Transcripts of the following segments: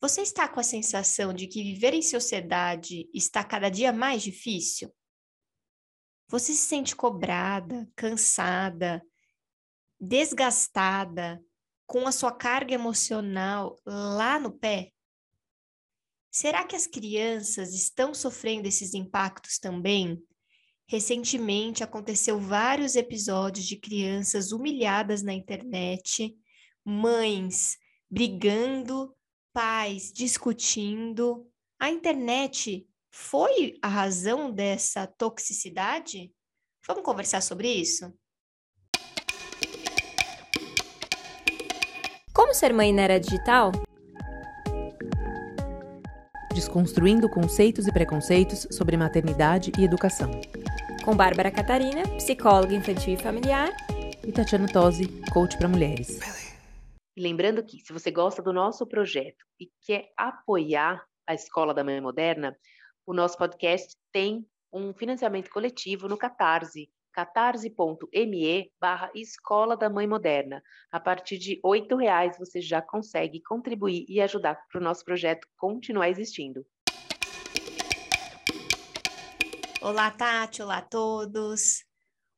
Você está com a sensação de que viver em sociedade está cada dia mais difícil? Você se sente cobrada, cansada, desgastada, com a sua carga emocional lá no pé? Será que as crianças estão sofrendo esses impactos também? Recentemente aconteceu vários episódios de crianças humilhadas na internet, mães brigando, pais discutindo. A internet foi a razão dessa toxicidade? Vamos conversar sobre isso? Como ser mãe na era digital? Desconstruindo conceitos e preconceitos sobre maternidade e educação. Com Bárbara Catarina, psicóloga infantil e familiar. E Tatiana Tosi, coach para mulheres. Lembrando que, se você gosta do nosso projeto e quer apoiar a Escola da Mãe Moderna, o nosso podcast tem um financiamento coletivo no Catarse, catarse.me barra Escola da Mãe Moderna. A partir de R$ reais você já consegue contribuir e ajudar para o nosso projeto continuar existindo. Olá, Tati, olá a todos.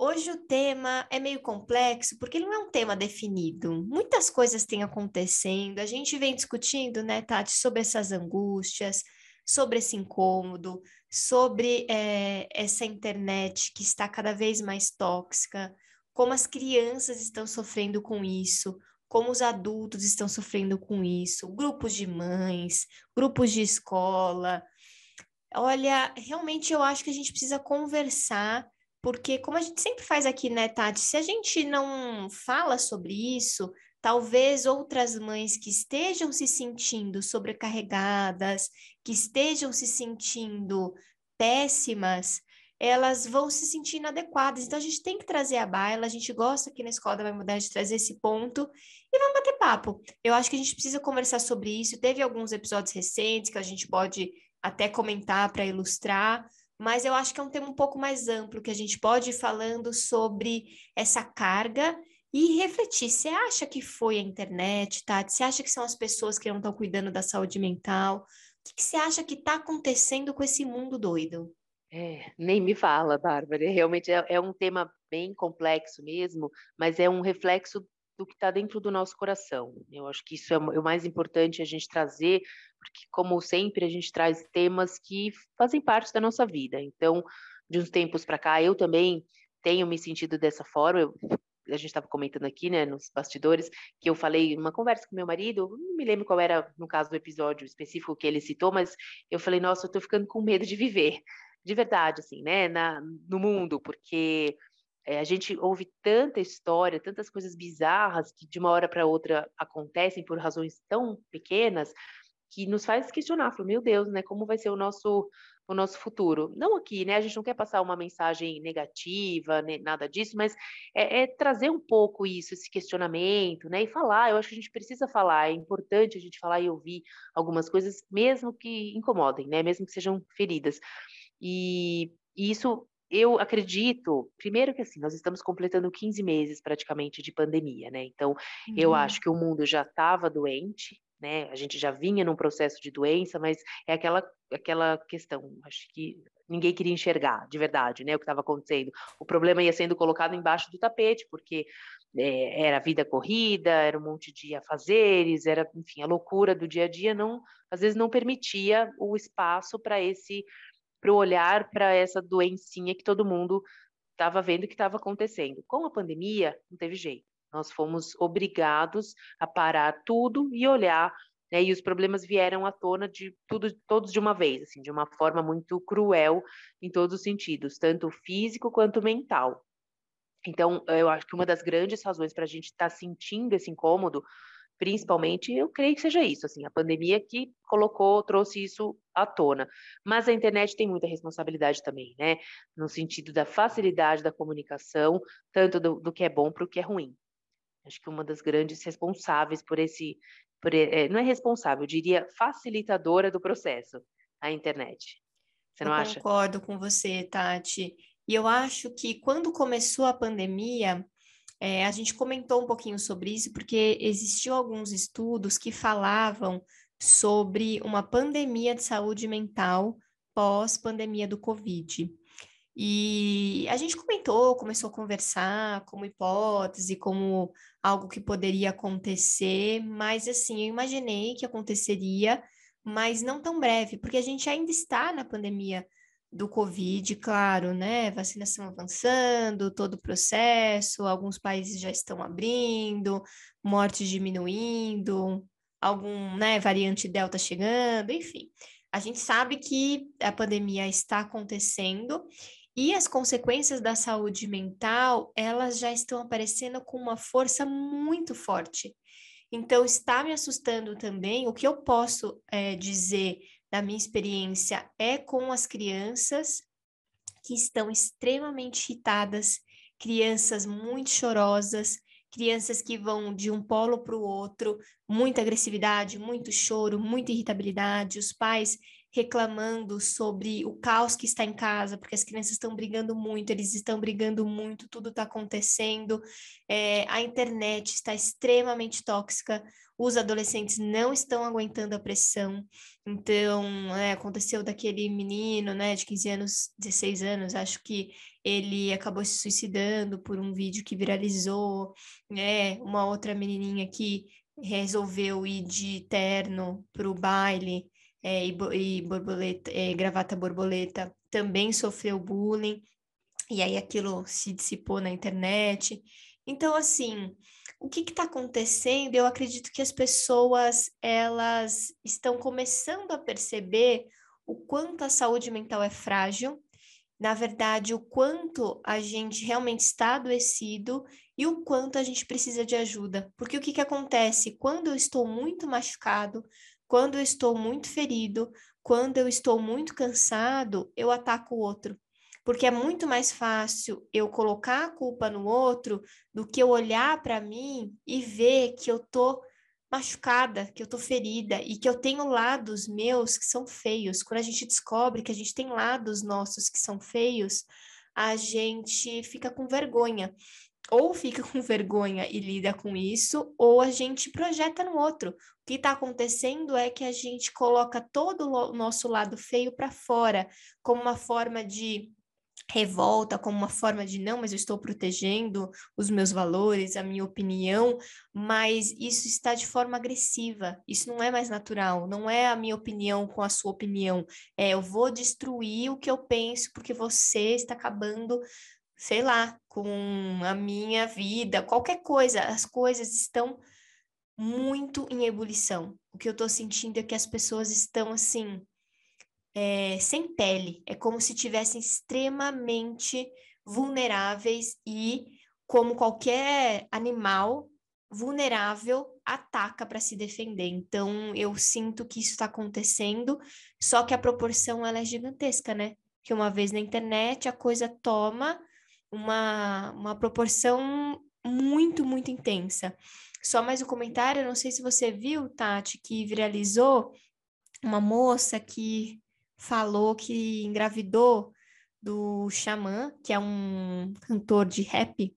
Hoje o tema é meio complexo porque ele não é um tema definido. Muitas coisas têm acontecendo. A gente vem discutindo, né, Tati, sobre essas angústias, sobre esse incômodo, sobre é, essa internet que está cada vez mais tóxica, como as crianças estão sofrendo com isso, como os adultos estão sofrendo com isso, grupos de mães, grupos de escola. Olha, realmente eu acho que a gente precisa conversar, porque como a gente sempre faz aqui, né, Tati? Se a gente não fala sobre isso, talvez outras mães que estejam se sentindo sobrecarregadas, que estejam se sentindo péssimas, elas vão se sentir inadequadas. Então, a gente tem que trazer a baila, a gente gosta aqui na Escola da Mãe de trazer esse ponto e vamos bater papo. Eu acho que a gente precisa conversar sobre isso. Teve alguns episódios recentes que a gente pode até comentar para ilustrar, mas eu acho que é um tema um pouco mais amplo, que a gente pode ir falando sobre essa carga e refletir. Você acha que foi a internet, Tati? Você acha que são as pessoas que não estão cuidando da saúde mental? O que, você acha que está acontecendo com esse mundo doido? É, nem me fala, Bárbara. Realmente é, é um tema bem complexo mesmo, mas é um reflexo do que está dentro do nosso coração. Eu acho que isso é o mais importante a gente trazer, porque, como sempre, a gente traz temas que fazem parte da nossa vida. Então, de uns tempos para cá, eu também tenho me sentido dessa forma. Eu a gente estava comentando aqui, né, nos bastidores, que eu falei uma conversa com meu marido, não me lembro qual era, no caso do episódio específico que ele citou, mas eu falei, nossa, eu tô ficando com medo de viver, de verdade, assim, né, na, no mundo, porque é, a gente ouve tanta história, tantas coisas bizarras que de uma hora para outra acontecem por razões tão pequenas, que nos faz questionar, falou, meu Deus, né, como vai ser o nosso o nosso futuro. Não aqui, né? A gente não quer passar uma mensagem negativa, né, nada disso, mas é, é, trazer um pouco isso, esse questionamento, né? E falar. Eu acho que a gente precisa falar. É importante a gente falar e ouvir algumas coisas, mesmo que incomodem, né? Mesmo que sejam feridas. E, e isso eu acredito, primeiro que assim, nós estamos completando 15 meses praticamente de pandemia, né? Então, uhum. eu acho que o mundo já estava doente, né? A gente já vinha num processo de doença, mas é aquela aquela questão, acho que ninguém queria enxergar de verdade, né, o que estava acontecendo. O problema ia sendo colocado embaixo do tapete, porque é, era vida corrida, era um monte de afazeres, era, enfim, a loucura do dia a dia não, às vezes não permitia o espaço para esse, para o olhar para essa doencinha que todo mundo estava vendo que estava acontecendo. Com a pandemia, não teve jeito. Nós fomos obrigados a parar tudo e olhar, né? E os problemas vieram à tona de tudo, todos de uma vez, assim, de uma forma muito cruel em todos os sentidos, tanto físico quanto mental. Então, eu acho que uma das grandes razões para a gente estar tá sentindo esse incômodo, principalmente, eu creio que seja isso, assim, a pandemia que colocou, trouxe isso à tona. Mas a internet tem muita responsabilidade também, né? No sentido da facilidade da comunicação, tanto do, do que é bom para o que é ruim. Acho que uma das grandes responsáveis por esse, por, é, não é responsável, eu diria facilitadora do processo, a internet. Você não eu acha? Concordo com você, Tati. E eu acho que quando começou a pandemia, é, a gente comentou um pouquinho sobre isso, porque existiam alguns estudos que falavam sobre uma pandemia de saúde mental pós-pandemia do Covid. E a gente comentou, começou a conversar como hipótese, como algo que poderia acontecer, mas assim, eu imaginei que aconteceria, mas não tão breve, porque a gente ainda está na pandemia do Covid, claro, né? Vacinação avançando, todo o processo, alguns países já estão abrindo, mortes diminuindo, algum, né, variante Delta chegando, enfim. A gente sabe que a pandemia está acontecendo e as consequências da saúde mental, elas já estão aparecendo com uma força muito forte. Então, está me assustando também. O que eu posso é, dizer da minha experiência é com as crianças que estão extremamente irritadas, crianças muito chorosas, crianças que vão de um polo para o outro, muita agressividade, muito choro, muita irritabilidade, os pais reclamando sobre o caos que está em casa, porque as crianças estão brigando muito, eles estão brigando muito, tudo está acontecendo, é, a internet está extremamente tóxica, os adolescentes não estão aguentando a pressão. Então, é, aconteceu daquele menino, né, de 15 anos, 16 anos, acho que ele acabou se suicidando por um vídeo que viralizou, né, uma outra menininha que resolveu ir de terno para o baile é, e, e borboleta, é, gravata borboleta também sofreu bullying, e aí aquilo se dissipou na internet. Então, assim, o que está acontecendo? Eu acredito que as pessoas elas estão começando a perceber o quanto a saúde mental é frágil, na verdade, o quanto a gente realmente está adoecido e o quanto a gente precisa de ajuda. Porque o que, que acontece? Quando eu estou muito machucado, quando eu estou muito ferido, quando eu estou muito cansado, eu ataco o outro porque é muito mais fácil eu colocar a culpa no outro do que eu olhar para mim e ver que eu tô machucada, que eu tô ferida e que eu tenho lados meus que são feios. Quando a gente descobre que a gente tem lados nossos que são feios, a gente fica com vergonha. Ou fica com vergonha e lida com isso, ou a gente projeta no outro. O que está acontecendo é que a gente coloca todo o nosso lado feio para fora, como uma forma de revolta como uma forma de não, mas eu estou protegendo os meus valores, a minha opinião, mas isso está de forma agressiva. Isso não é mais natural, não é a minha opinião com a sua opinião. É eu vou destruir o que eu penso porque você está acabando, sei lá, com a minha vida, qualquer coisa. As coisas estão muito em ebulição. O que eu estou sentindo é que as pessoas estão assim é, sem pele, é como se tivessem extremamente vulneráveis e, como qualquer animal vulnerável, ataca para se defender. Então, eu sinto que isso está acontecendo, só que a proporção ela é gigantesca, né? Que uma vez na internet a coisa toma uma, uma proporção muito, muito intensa. Só mais um comentário, não sei se você viu, Tati, que viralizou uma moça que falou que engravidou do Xamã, que é um cantor de rap.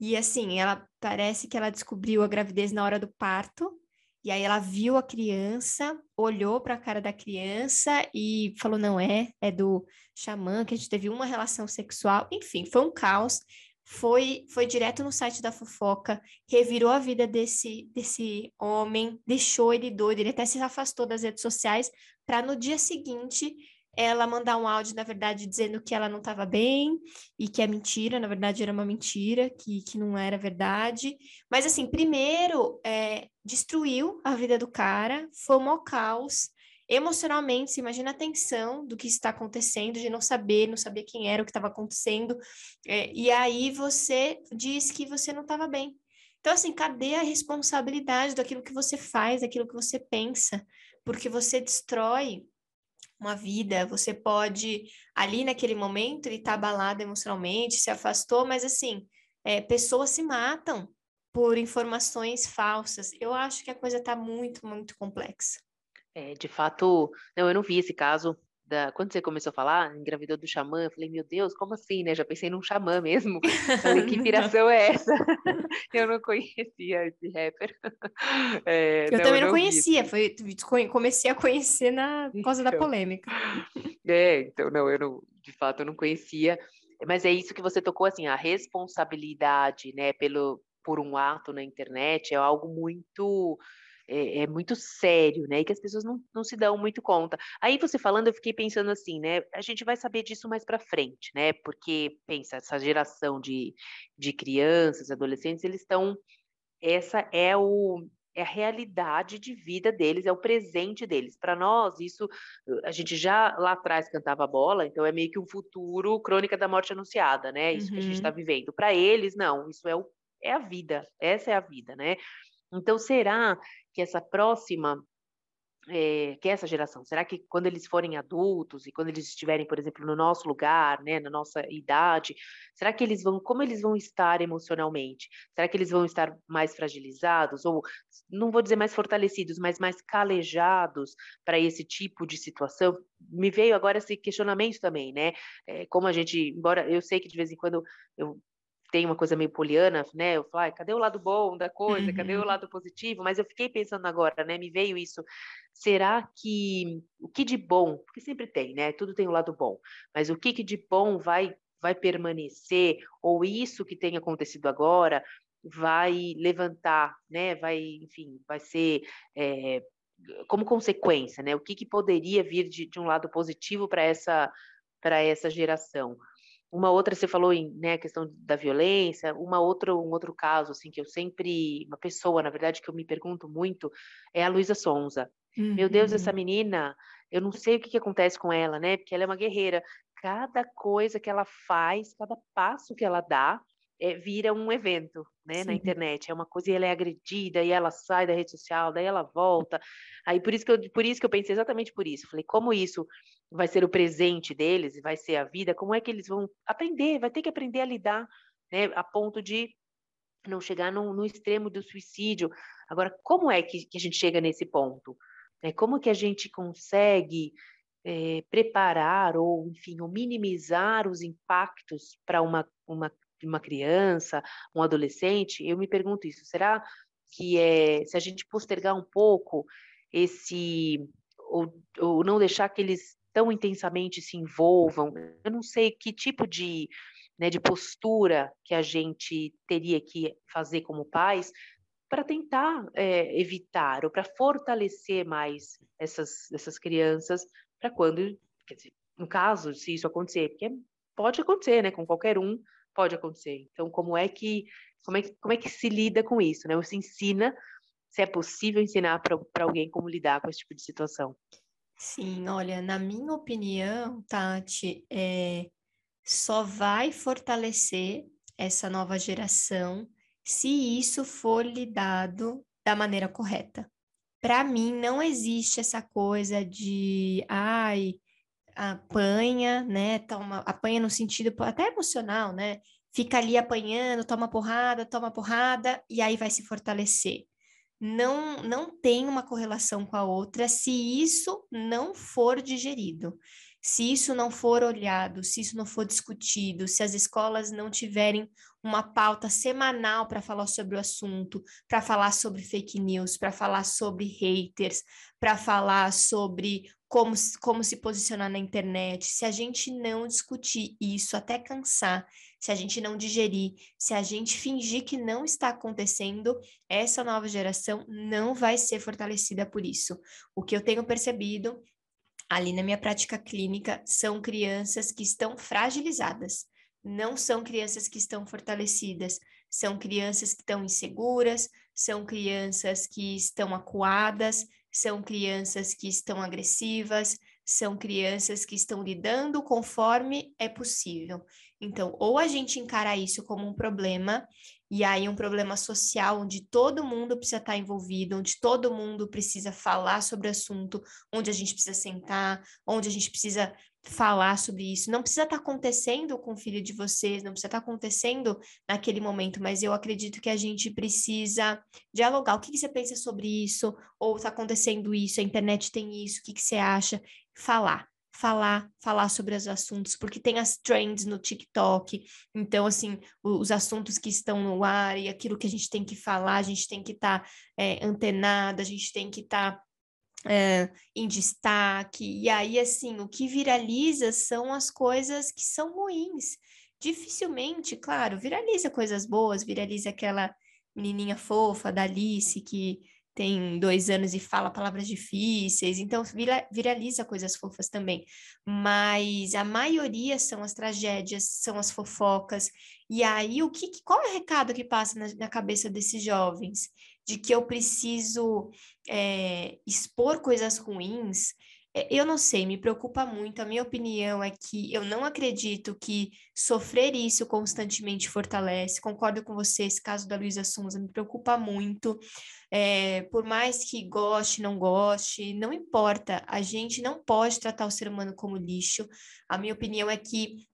E assim, ela parece que ela descobriu a gravidez na hora do parto. E aí ela viu a criança, olhou para a cara da criança e falou: "Não é, é do xamã que a gente teve uma relação sexual". Enfim, foi um caos. Foi foi direto no site da fofoca, revirou a vida desse desse homem, deixou ele doido, ele até se afastou das redes sociais para no dia seguinte ela mandar um áudio, na verdade, dizendo que ela não estava bem e que é mentira, na verdade era uma mentira, que, que não era verdade. Mas, assim, primeiro, é, destruiu a vida do cara, foi um caos. Emocionalmente, se imagina a tensão do que está acontecendo, de não saber, não saber quem era, o que estava acontecendo. É, e aí você diz que você não estava bem. Então, assim, cadê a responsabilidade daquilo que você faz, daquilo que você pensa? porque você destrói uma vida, você pode, ali naquele momento, ele tá abalado emocionalmente, se afastou, mas assim, é, pessoas se matam por informações falsas. Eu acho que a coisa está muito, muito complexa. É, de fato, não, eu não vi esse caso, da, quando você começou a falar, engravidou do xamã, eu falei, meu Deus, como assim, né? Já pensei num xamã mesmo. Falei, que inspiração é essa? eu não conhecia esse rapper. É, eu não, também não, não conhecia, foi, comecei a conhecer na, por causa então, da polêmica. É, então, não, eu não, de fato, eu não conhecia. Mas é isso que você tocou, assim, a responsabilidade, né, pelo, por um ato na internet é algo muito é, é, muito sério, né? E que as pessoas não, não se dão muito conta. Aí você falando, eu fiquei pensando assim, né? A gente vai saber disso mais para frente, né? Porque, pensa, essa geração de, de crianças, adolescentes, eles estão. Essa é o, é a realidade de vida deles, é o presente deles. Para nós, isso a gente já lá atrás cantava bola, então é meio que um futuro crônica da morte anunciada, né? Isso uhum. que a gente está uhum. vivendo. Para eles, não, isso é, o, é a vida, essa é a vida, né? Então, será que essa próxima é, que essa geração? Será que quando eles forem adultos e quando eles estiverem, por exemplo, no nosso lugar, né, na nossa idade, será que eles vão, como eles vão estar emocionalmente? Será que eles vão estar mais fragilizados ou não vou dizer mais fortalecidos, mas mais calejados para esse tipo de situação? Me veio agora esse questionamento também, né? É, como a gente, embora eu sei que de vez em quando eu tem uma coisa meio poliana, né? Eu falo, cadê o lado bom da coisa? Uhum. Cadê o uhum. lado positivo? Mas eu fiquei pensando agora, né? Me veio isso. Será que o que de bom, porque sempre tem, né? Tudo tem o um lado bom, mas o que, que de bom vai vai permanecer ou isso que tem acontecido agora vai levantar, né? Vai, enfim, vai ser é, como consequência, né? O que, que poderia vir de, de um lado positivo para essa para essa geração? Uma outra, você falou em né, a questão da violência, uma outra, um outro caso, assim, que eu sempre, uma pessoa, na verdade, que eu me pergunto muito, é a Luísa Sonza. Uhum. Meu Deus, essa uhum. menina, eu não sei o que, que acontece com ela, né? Porque ela é uma guerreira. Cada coisa que ela faz, cada passo que ela dá, é, vira um evento, né, Sim. na internet. É uma coisa e ela é agredida e ela sai da rede social, daí ela volta. Aí por isso que eu, por isso que eu pensei exatamente por isso. Falei, como isso vai ser o presente deles, vai ser a vida, como é que eles vão aprender, vai ter que aprender a lidar, né, a ponto de não chegar no, no extremo do suicídio. Agora, como é que, que a gente chega nesse ponto? É, como que a gente consegue é, preparar ou, enfim, ou minimizar os impactos para uma, uma, uma criança, um adolescente? Eu me pergunto isso. Será que é, se a gente postergar um pouco esse ou, ou não deixar que eles tão intensamente se envolvam. Eu não sei que tipo de, né, de postura que a gente teria que fazer como pais para tentar é, evitar ou para fortalecer mais essas, essas crianças para quando, quer dizer, no caso, se isso acontecer, porque pode acontecer, né, com qualquer um pode acontecer. Então, como é que como é, como é que se lida com isso, né? Você ensina se é possível ensinar para alguém como lidar com esse tipo de situação. Sim, olha, na minha opinião, Tati, é, só vai fortalecer essa nova geração se isso for lidado da maneira correta. Para mim, não existe essa coisa de, ai, apanha, né? Toma, apanha no sentido até emocional, né? Fica ali apanhando, toma porrada, toma porrada, e aí vai se fortalecer não, não tem uma correlação com a outra se isso não for digerido, se isso não for olhado, se isso não for discutido, se as escolas não tiverem uma pauta semanal para falar sobre o assunto, para falar sobre fake news, para falar sobre haters, para falar sobre como, como se posicionar na internet, se a gente não discutir isso até cansar, se a gente não digerir, se a gente fingir que não está acontecendo, essa nova geração não vai ser fortalecida por isso. O que eu tenho percebido ali na minha prática clínica são crianças que estão fragilizadas, não são crianças que estão fortalecidas, são crianças que estão inseguras, são crianças que estão acuadas, são crianças que estão agressivas, são crianças que estão lidando conforme é possível. Então, ou a gente encara isso como um problema, e aí um problema social, onde todo mundo precisa estar envolvido, onde todo mundo precisa falar sobre o assunto, onde a gente precisa sentar, onde a gente precisa falar sobre isso. Não precisa estar acontecendo com o filho de vocês, não precisa estar acontecendo naquele momento, mas eu acredito que a gente precisa dialogar. O que, que você pensa sobre isso? Ou está acontecendo isso? A internet tem isso? O que, que você acha? Falar. falar, falar sobre os assuntos, porque tem as trends no TikTok, então, assim, os assuntos que estão no ar e aquilo que a gente tem que falar, a gente tem que estar tá, é, antenada, a gente tem que estar tá, é, em destaque, e aí, assim, o que viraliza são as coisas que são ruins. Dificilmente, claro, viraliza coisas boas, viraliza aquela menininha fofa da Alice que tem dois anos e fala palavras difíceis, então vira, viraliza coisas fofas também. Mas a maioria são as tragédias, são as fofocas. E aí, o que, qual é o recado que passa na, na cabeça desses jovens? De que eu preciso é, expor coisas ruins é, eu não sei, me preocupa muito. A minha opinião é que eu não acredito que sofrer isso constantemente fortalece. Concordo com você, esse caso da Luísa Sonza me preocupa muito. É, por mais que goste, não goste, não importa. A gente não pode tratar o ser humano como lixo. A minha opinião é que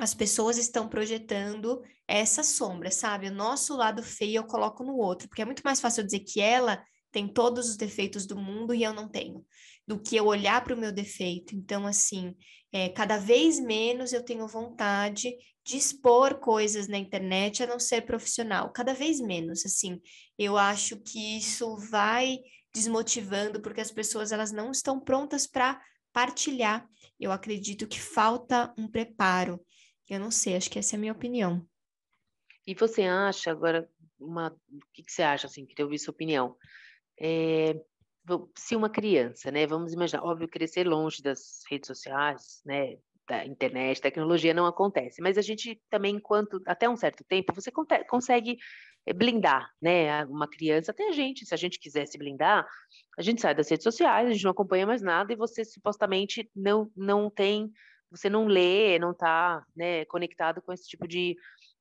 as pessoas estão projetando essa sombra, sabe? O nosso lado feio eu coloco no outro, porque é muito mais fácil eu dizer que ela tem todos os defeitos do mundo e eu não tenho do que eu olhar para o meu defeito. Então, assim, é, cada vez menos eu tenho vontade de expor coisas na internet a não ser profissional, cada vez menos, assim. Eu acho que isso vai desmotivando porque as pessoas elas não estão prontas para partilhar. Eu acredito que falta um preparo. Eu não sei, acho que essa é a minha opinião. E você acha agora uma, o que, que você acha assim? Queria ouvir sua opinião. É, se uma criança, né, vamos imaginar, óbvio, crescer longe das redes sociais, né, da internet, tecnologia não acontece, mas a gente também, enquanto, até um certo tempo, você consegue eh, blindar, né, uma criança, até a gente, se a gente quisesse blindar, a gente sai das redes sociais, a gente não acompanha mais nada e você supostamente não, não tem, você não lê, não está, né, conectado com esse tipo de,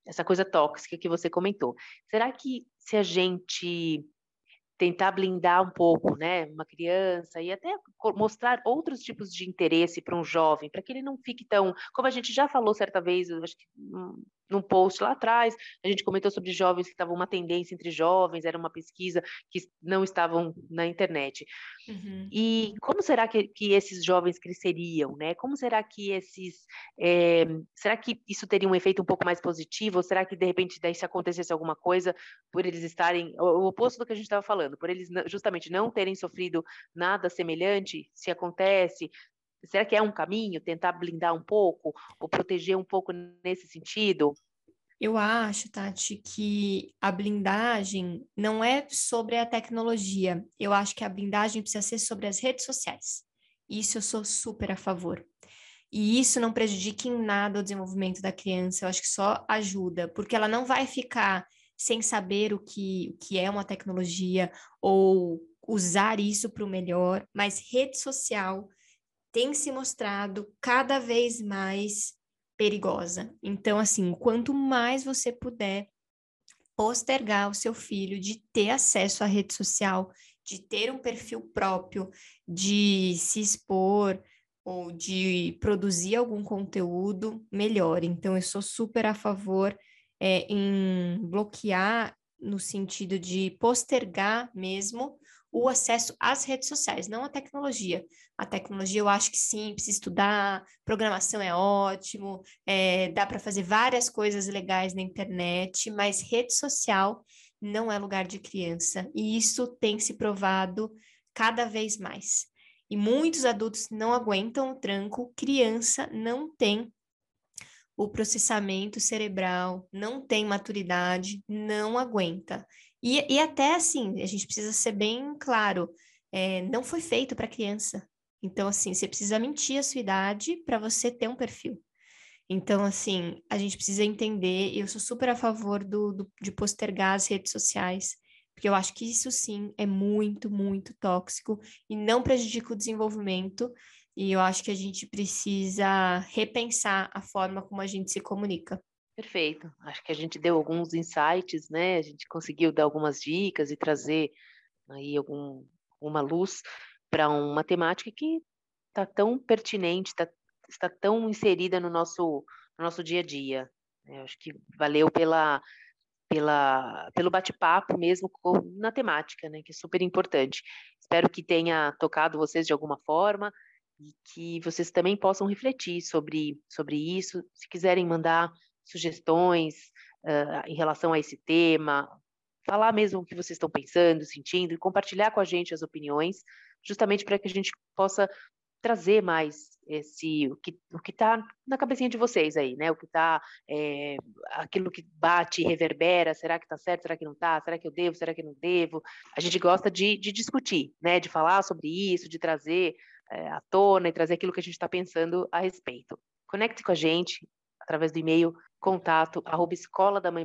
essa coisa tóxica que você comentou. Será que se a gente tentar blindar um pouco, né, uma criança e até mostrar outros tipos de interesse para um jovem, para que ele não fique tão, como a gente já falou certa vez, acho que num post lá atrás, a gente comentou sobre jovens que estavam uma tendência entre jovens, era uma pesquisa que não estavam na internet. Uhum. E como será que, que, esses jovens cresceriam, né? Como será que esses, é, será que isso teria um efeito um pouco mais positivo? Ou será que de repente daí se acontecesse alguma coisa por eles estarem, o, o oposto do que a gente estava falando, por eles justamente não terem sofrido nada semelhante, se acontece, Será que é um caminho tentar blindar um pouco ou proteger um pouco nesse sentido? Eu acho, Tati, que a blindagem não é sobre a tecnologia. Eu acho que a blindagem precisa ser sobre as redes sociais. Isso eu sou super a favor. E isso não prejudica em nada o desenvolvimento da criança, eu acho que só ajuda, porque ela não vai ficar sem saber o que, o que é uma tecnologia ou usar isso para o melhor, mas rede social tem se mostrado cada vez mais perigosa. Então, assim, quanto mais você puder postergar o seu filho de ter acesso à rede social, de ter um perfil próprio, de se expor ou de produzir algum conteúdo, melhor. Então, eu sou super a favor é, em bloquear no sentido de postergar mesmo o acesso às redes sociais, não à tecnologia. A tecnologia eu acho que sim, precisa estudar, programação é ótimo, é, dá para fazer várias coisas legais na internet, mas rede social não é lugar de criança. E isso tem se provado cada vez mais. E muitos adultos não aguentam o tranco, criança não tem o processamento cerebral, não tem maturidade, não aguenta. E, e até assim, a gente precisa ser bem claro, é, não foi feito para criança. Então, assim, você precisa mentir a sua idade para você ter um perfil. Então, assim, a gente precisa entender, eu sou super a favor do, do, de postergar as redes sociais, porque eu acho que isso sim é muito, muito tóxico e não prejudica o desenvolvimento. E eu acho que a gente precisa repensar a forma como a gente se comunica. Perfeito. Acho que a gente deu alguns insights, né? A gente conseguiu dar algumas dicas e trazer aí algum, uma luz para uma temática que está tão pertinente, tá, está tão inserida no nosso, no nosso dia a dia. Eu acho que valeu pela, pela, pelo bate-papo mesmo na temática, né? Que é super importante. Espero que tenha tocado vocês de alguma forma. e que vocês também possam refletir sobre, sobre isso. Se quiserem mandar sugestões uh, em relação a esse tema, falar mesmo o que vocês estão pensando, sentindo, e compartilhar com a gente as opiniões, justamente para que a gente possa trazer mais esse o que o que está na cabecinha de vocês aí, né? O que está é, aquilo que bate, reverbera. Será que está certo? Será que não está? Será que eu devo? Será que não devo? A gente gosta de, de discutir, né? De falar sobre isso, de trazer é, à tona e trazer aquilo que a gente está pensando a respeito. Conecte com a gente através do e-mail contato arroba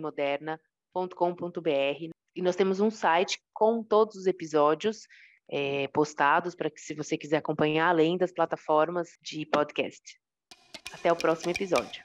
moderna.com.br e nós temos um site com todos os episódios é, postados para que, se você quiser acompanhar, além das plataformas de podcast. Até o próximo episódio.